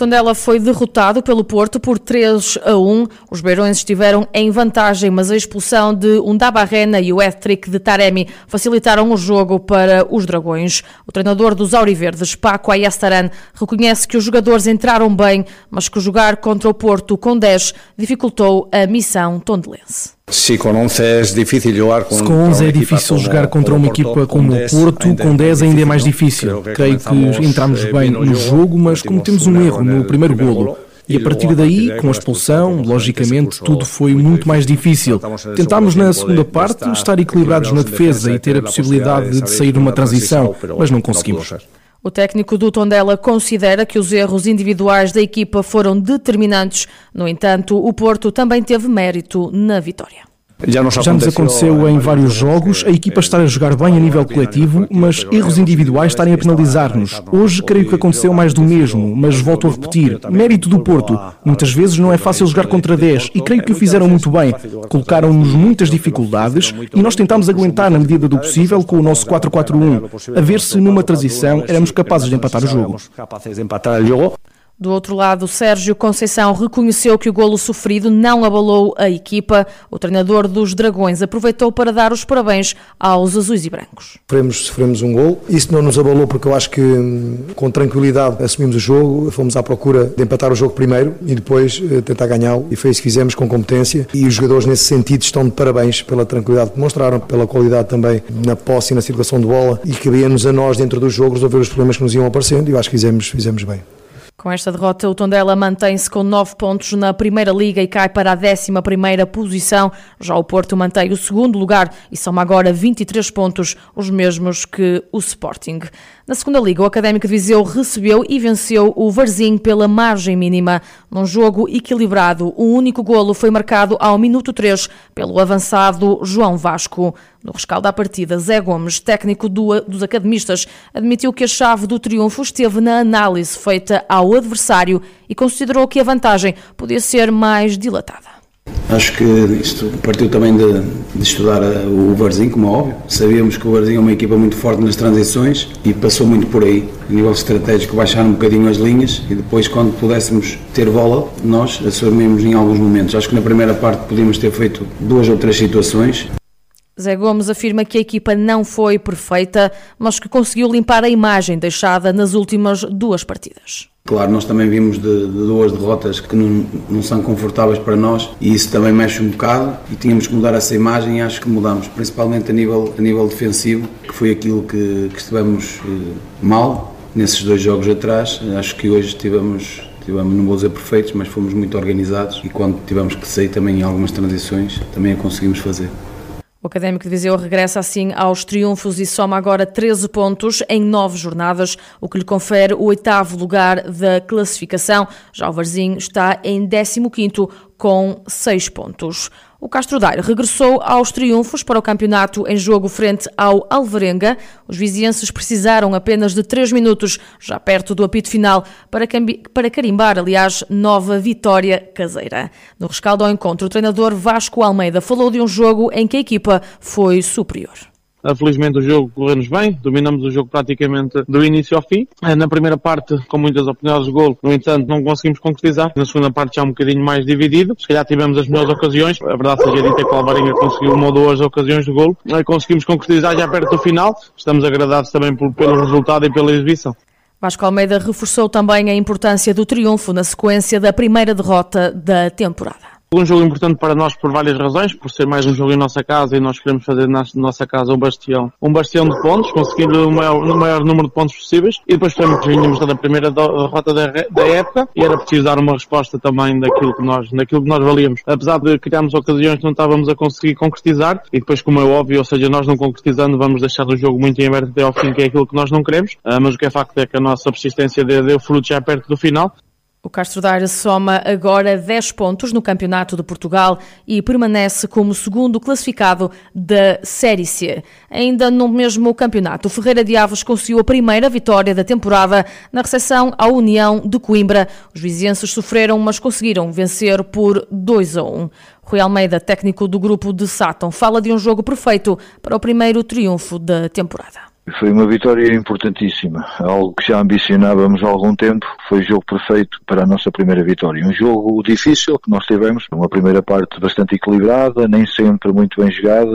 Tondela foi derrotado pelo Porto por 3 a 1. Os beirões estiveram em vantagem, mas a expulsão de Undabarrena e o hat-trick de Taremi facilitaram o jogo para os Dragões. O treinador dos Auriverdes, Paco Ayastaran, reconhece que os jogadores entraram bem, mas que jogar contra o Porto com 10 dificultou a missão tondelense. Se com 11 é difícil jogar com, com 11 é contra uma equipa como o Porto, com 10 ainda é mais difícil. Creio que entramos bem no jogo, mas cometemos um erro no primeiro golo. E a partir daí, com a expulsão, logicamente, tudo foi muito mais difícil. Tentámos na segunda parte estar equilibrados na defesa e ter a possibilidade de sair numa transição, mas não conseguimos. O técnico do Tondela considera que os erros individuais da equipa foram determinantes. No entanto, o Porto também teve mérito na vitória. Já nos, Já nos aconteceu em vários jogos a equipa estar a jogar bem a nível coletivo, mas erros individuais estarem a penalizar-nos. Hoje creio que aconteceu mais do mesmo, mas volto a repetir: mérito do Porto. Muitas vezes não é fácil jogar contra 10 e creio que o fizeram muito bem. Colocaram-nos muitas dificuldades e nós tentámos aguentar na medida do possível com o nosso 4-4-1, a ver se numa transição éramos capazes de empatar o jogo. Do outro lado, Sérgio Conceição reconheceu que o golo sofrido não abalou a equipa. O treinador dos Dragões aproveitou para dar os parabéns aos azuis e brancos. Sofremos, sofremos um golo. Isso não nos abalou porque eu acho que hum, com tranquilidade assumimos o jogo, fomos à procura de empatar o jogo primeiro e depois eh, tentar ganhá-lo. E foi isso que fizemos com competência. E os jogadores nesse sentido estão de parabéns pela tranquilidade que demonstraram, pela qualidade também na posse e na circulação de bola. E cabia-nos a nós dentro do jogo resolver os problemas que nos iam aparecendo e eu acho que fizemos, fizemos bem. Com esta derrota, o Tondela mantém-se com 9 pontos na Primeira Liga e cai para a 11 posição. Já o Porto mantém o segundo lugar e soma agora 23 pontos, os mesmos que o Sporting. Na Segunda Liga, o Académico de Viseu recebeu e venceu o Varzim pela margem mínima. Num jogo equilibrado, o único golo foi marcado ao minuto 3 pelo avançado João Vasco. No rescaldo da partida, Zé Gomes, técnico do, dos academistas, admitiu que a chave do triunfo esteve na análise feita ao adversário e considerou que a vantagem podia ser mais dilatada. Acho que isto partiu também de, de estudar o Varzim, como é óbvio. Sabíamos que o Varzim é uma equipa muito forte nas transições e passou muito por aí. A nível estratégico, baixar um bocadinho as linhas e depois, quando pudéssemos ter bola, nós assumimos em alguns momentos. Acho que na primeira parte podíamos ter feito duas ou três situações Zé Gomes afirma que a equipa não foi perfeita, mas que conseguiu limpar a imagem deixada nas últimas duas partidas. Claro, nós também vimos de, de duas derrotas que não, não, são confortáveis para nós e isso também mexe um bocado e tínhamos que mudar essa imagem e acho que mudamos, principalmente a nível, a nível defensivo, que foi aquilo que, que estivemos eh, mal nesses dois jogos atrás. Acho que hoje tivemos, tivemos, não vou dizer perfeitos, mas fomos muito organizados e quando tivemos que sair também em algumas transições, também a conseguimos fazer. O Académico de Viseu regressa assim aos triunfos e soma agora 13 pontos em nove jornadas, o que lhe confere o oitavo lugar da classificação. Já o Varzim está em 15º com 6 pontos. O Castro Daire regressou aos triunfos para o campeonato em jogo frente ao Alvarenga. Os vizienses precisaram apenas de 3 minutos, já perto do apito final, para, para carimbar, aliás, nova vitória caseira. No rescaldo ao encontro, o treinador Vasco Almeida falou de um jogo em que a equipa foi superior. Ah, felizmente o jogo correu-nos bem, dominamos o jogo praticamente do início ao fim. Ah, na primeira parte, com muitas oportunidades de gol, no entanto, não conseguimos concretizar. Na segunda parte já um bocadinho mais dividido. Se calhar tivemos as melhores ocasiões. A verdade seja dita que o Alvarenga conseguiu uma ou duas ocasiões de gol. Ah, conseguimos concretizar já perto do final. Estamos agradados também pelo resultado e pela exibição. Vasco Almeida reforçou também a importância do triunfo na sequência da primeira derrota da temporada. Um jogo importante para nós por várias razões, por ser mais um jogo em nossa casa e nós queremos fazer na nossa casa um bastião, um bastião de pontos, conseguir o maior, o maior número de pontos possíveis. E depois também vínhamos da primeira derrota da, da, época. E era preciso dar uma resposta também daquilo que nós, daquilo que nós valíamos. Apesar de criarmos ocasiões que não estávamos a conseguir concretizar e depois como é óbvio, ou seja, nós não concretizando vamos deixar o jogo muito em aberto até ao fim, que é aquilo que nós não queremos, ah, mas o que é facto é que a nossa persistência deu frutos já perto do final O Castro Daire soma agora 10 pontos no Campeonato de Portugal e permanece como segundo classificado da Série C. Ainda no mesmo campeonato, o Ferreira de Aves conseguiu a primeira vitória da temporada na recepção à União de Coimbra. Os vizienses sofreram, mas conseguiram vencer por 2 a 1. Rui Almeida, técnico do grupo de Sátão, fala de um jogo perfeito para o primeiro triunfo da temporada. Foi uma vitória importantíssima, algo que já ambicionávamos há algum tempo. Foi jogo perfeito para a nossa primeira vitória. Um jogo difícil que nós tivemos, uma primeira parte bastante equilibrada, nem sempre muito bem jogada.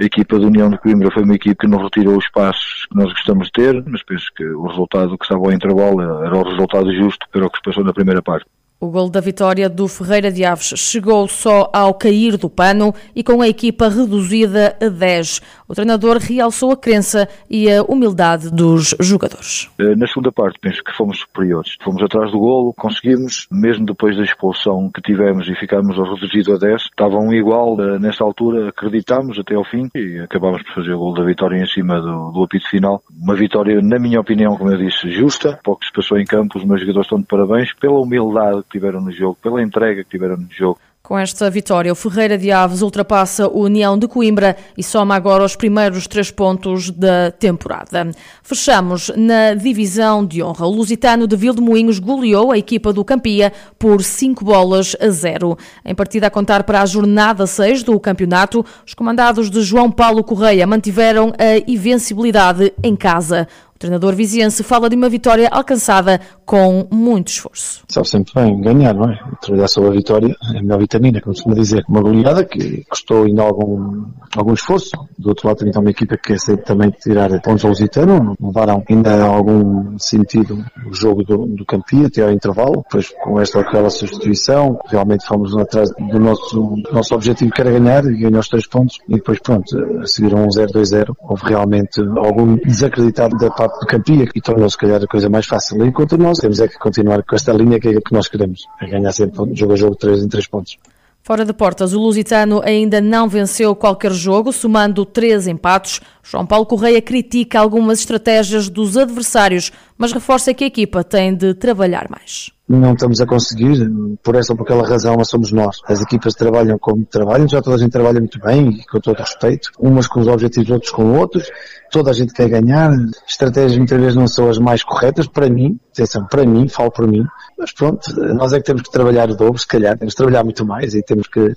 A equipa da União de Coimbra foi uma equipa que não retirou os passos que nós gostamos de ter, mas penso que o resultado que estava ao intervalo era o resultado justo para o que se passou na primeira parte. O gol da vitória do Ferreira de Aves chegou só ao cair do pano e com a equipa reduzida a 10. O treinador realçou a crença e a humildade dos jogadores. Eh, na segunda parte, penso que fomos superiores. Fomos atrás do golo, conseguimos, mesmo depois da expulsão que tivemos e ficámos ao reduzido a 10, estavam igual eh, nessa altura, acreditámos até ao fim e acabámos por fazer o gol da vitória em cima do, do apito final. Uma vitória, na minha opinião, como eu disse, justa, pouco se passou em campo, os meus jogadores estão de parabéns pela humildade tiveram no jogo, pela entrega que tiveram no jogo. Com esta vitória, o Ferreira de Aves ultrapassa o União de Coimbra e soma agora os primeiros três pontos da temporada. Fechamos na divisão de honra. O Lusitano de Vildemoinhos goleou a equipa do Campia por 5 bolas a 0. Em partida a contar para a jornada 6 do campeonato, os comandados de João Paulo Correia mantiveram a invencibilidade em casa treinador viziense fala de uma vitória alcançada com muito esforço. Sabe sempre bem ganhar, não é? Trabalhar sobre a vitória é a melhor vitamina, como se costuma dizer. Uma goleada que custou ainda algum, algum esforço. Do outro lado tem então uma equipa que quer também tirar pontos ao Lusitano. Levaram ainda algum sentido o jogo do, do Campia até ao intervalo. Depois com esta ou aquela substituição, realmente fomos atrás do nosso, do nosso objetivo que era ganhar e ganhar os três pontos. E depois pronto, seguiram um 0-2-0. Houve realmente algum desacreditado da parte do Campia, que tornou se calhar a coisa mais fácil. Enquanto nós temos é que continuar com esta linha que é que nós queremos, é ganhar sempre jogo a jogo 3 em 3 pontos. Fora de portas, o Lusitano ainda não venceu qualquer jogo, somando três empates. João Paulo Correia critica algumas estratégias dos adversários, mas reforça que a equipa tem de trabalhar mais não estamos a conseguir, por essa ou por aquela razão, mas somos nós. As equipas trabalham como trabalham, já toda a gente trabalha muito bem e com todo respeito, umas com os objetivos, outros com outros, toda a gente quer ganhar, estratégias muitas vezes não são as mais corretas, para mim, atenção, para mim, falo por mim, mas pronto, nós é que temos que trabalhar o dobro, se calhar, temos que trabalhar muito mais e temos que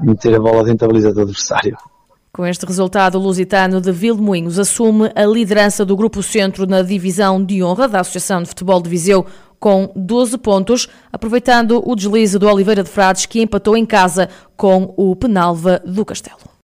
meter a bola dentro da baliza do adversário. Com este resultado, o Lusitano de Vilmoinhos assume a liderança do Grupo Centro na divisão de honra da Associação de Futebol de Viseu com 12 pontos, aproveitando o deslize do Oliveira de Frades que empatou em casa com o Penalva do Castelo.